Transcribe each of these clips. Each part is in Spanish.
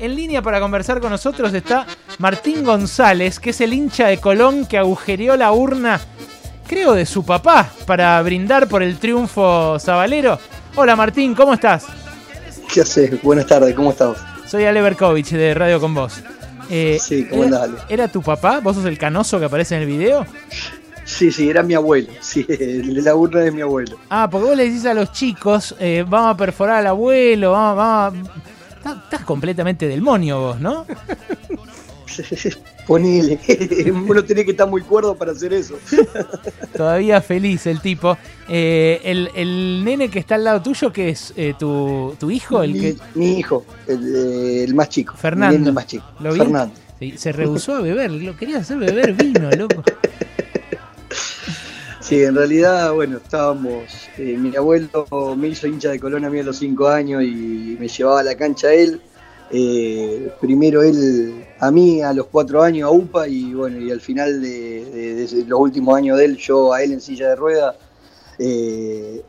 En línea para conversar con nosotros está Martín González, que es el hincha de Colón que agujereó la urna, creo, de su papá para brindar por el triunfo sabalero. Hola Martín, ¿cómo estás? ¿Qué haces? Buenas tardes, ¿cómo estás? Soy Ale Berkovich de Radio Con Vos. Eh, sí, ¿cómo era, andás, Ale? ¿Era tu papá? ¿Vos sos el canoso que aparece en el video? Sí, sí, era mi abuelo. Sí, la urna de mi abuelo. Ah, porque vos le decís a los chicos, eh, vamos a perforar al abuelo, vamos, vamos a... Estás, completamente del monio vos, ¿no? Ponele, uno tiene que estar muy cuerdo para hacer eso. Todavía feliz el tipo. Eh, el, el, nene que está al lado tuyo, que es eh, tu, tu, hijo? El mi, que... mi hijo, el, eh, el, más chico. Fernando. El más chico. Fernando. Sí, se rehusó a beber, lo quería hacer beber vino, loco. Sí, en realidad, bueno, estábamos. Eh, mi abuelo me hizo hincha de Colón a mí a los 5 años y me llevaba a la cancha él. Eh, primero él a mí a los 4 años a UPA y bueno, y al final de, los últimos años de él, yo a él en silla de rueda. Eh,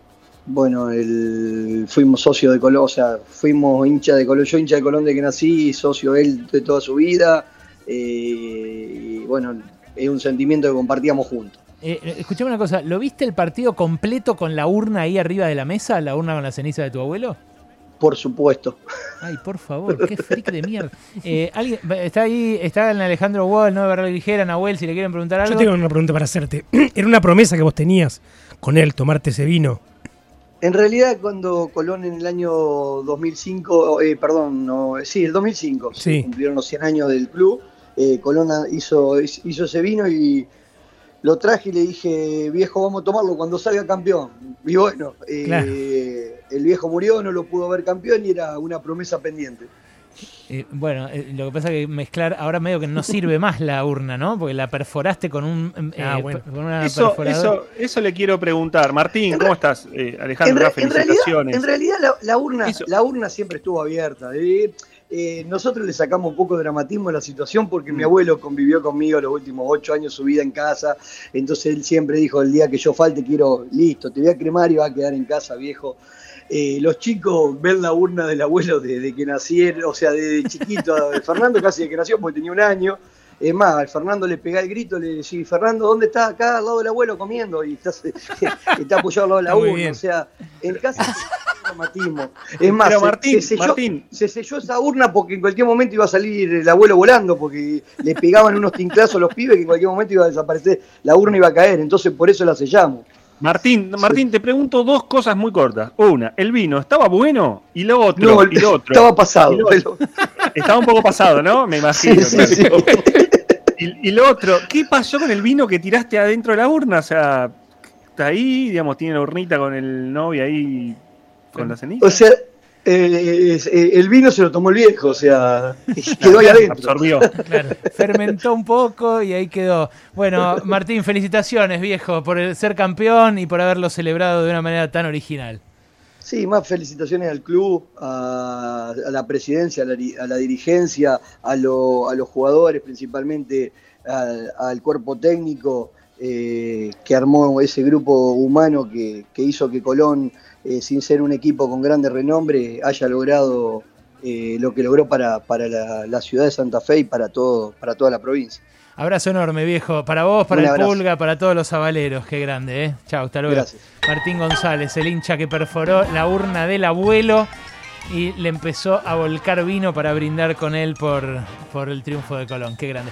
bueno, el, fuimos socios de Colón, o sea, fuimos hincha de Colón, yo hincha de Colón de que nací, socio él de toda su vida. y bueno, es un sentimiento que compartíamos juntos. Eh, escuchame una cosa, ¿lo viste el partido completo con la urna ahí arriba de la mesa, la urna con la ceniza de tu abuelo? Por supuesto. Ay, por favor, qué freak de mierda. Eh, ¿alguien, está ahí, está en Alejandro Wall, ¿no? Barra Ligera, Nahuel, si le quieren preguntar algo. Yo tengo una pregunta para hacerte. Era una promesa que vos tenías con él, tomarte ese vino. En realidad, cuando Colón en el año 2005, eh, perdón, no, sí, el 2005, sí. cumplieron los 100 años del club, eh, Colón hizo, hizo ese vino y lo traje y le dije, viejo, vamos a tomarlo cuando salga campeón. Y bueno, eh, Claro. el viejo murió, no lo pudo ver campeón y era una promesa pendiente. Eh, bueno, eh, lo que pasa es que mezclar, ahora medio que no sirve más la urna, ¿no? Porque la perforaste con un eh, Ah, bueno. con una Eso, eso, eso le quiero preguntar. Martín, En ¿cómo estás? Eh, En, Alejandro, re- en realidad, felicitaciones. en realidad la, la urna, Eso. la urna siempre estuvo abierta. Eh, nosotros le sacamos un poco de dramatismo a la situación porque Mm. mi abuelo convivió conmigo los últimos ocho años su vida en casa. Entonces él siempre dijo, el día que yo falte quiero, listo, te voy a cremar y va a quedar en casa, viejo. Eh, los chicos ven la urna del abuelo desde que nacieron, o sea, desde chiquito, de Fernando casi de que nació porque tenía un año. Es más, al Fernando le pegá el grito, le decía, Fernando, ¿dónde está? Acá al lado del abuelo comiendo y está, está apoyado al lado de la urna. O sea, en casa dramatismo. Es más, Pero Martín, se, selló, Martín. se selló esa urna porque en cualquier momento iba a salir el abuelo volando, porque le pegaban unos tinclazos a los pibes que en cualquier momento iba a desaparecer, la urna iba a caer, entonces por eso la sellamos. Martín, Martín, te pregunto dos cosas muy cortas. Una, el vino, ¿estaba bueno? Y lo otro, No, y lo otro. estaba pasado. Estaba un poco pasado, ¿no? Me imagino. sí, claro. sí. Y, y lo otro, ¿qué pasó con el vino que tiraste adentro de la urna? O sea, está ahí, digamos, tiene la urnita con el novio ahí con la ceniza. O sea, eh, eh, el vino se lo tomó el viejo, o sea, quedó ahí adentro. Absorbió. Claro, fermentó un poco y ahí quedó. Bueno, Martín, felicitaciones, viejo, por el ser campeón y por haberlo celebrado de una manera tan original. Sí, más felicitaciones al club, a, a la presidencia, a la, di- a la dirigencia, a, lo- a los jugadores, principalmente al, al cuerpo técnico eh, que armó ese grupo humano que, que hizo que Colón, eh, sin ser un equipo con grande renombre, haya logrado eh, lo que logró para, para la, la ciudad de Santa Fe y para, todo, para toda la provincia. Abrazo enorme, viejo. Para vos, para Un el abrazo. Pulga, para todos los avaleros. Qué grande, ¿eh? Chao, hasta luego. Gracias. Martín González, el hincha que perforó la urna del abuelo y le empezó a volcar vino para brindar con él por, por el triunfo de Colón. Qué grande.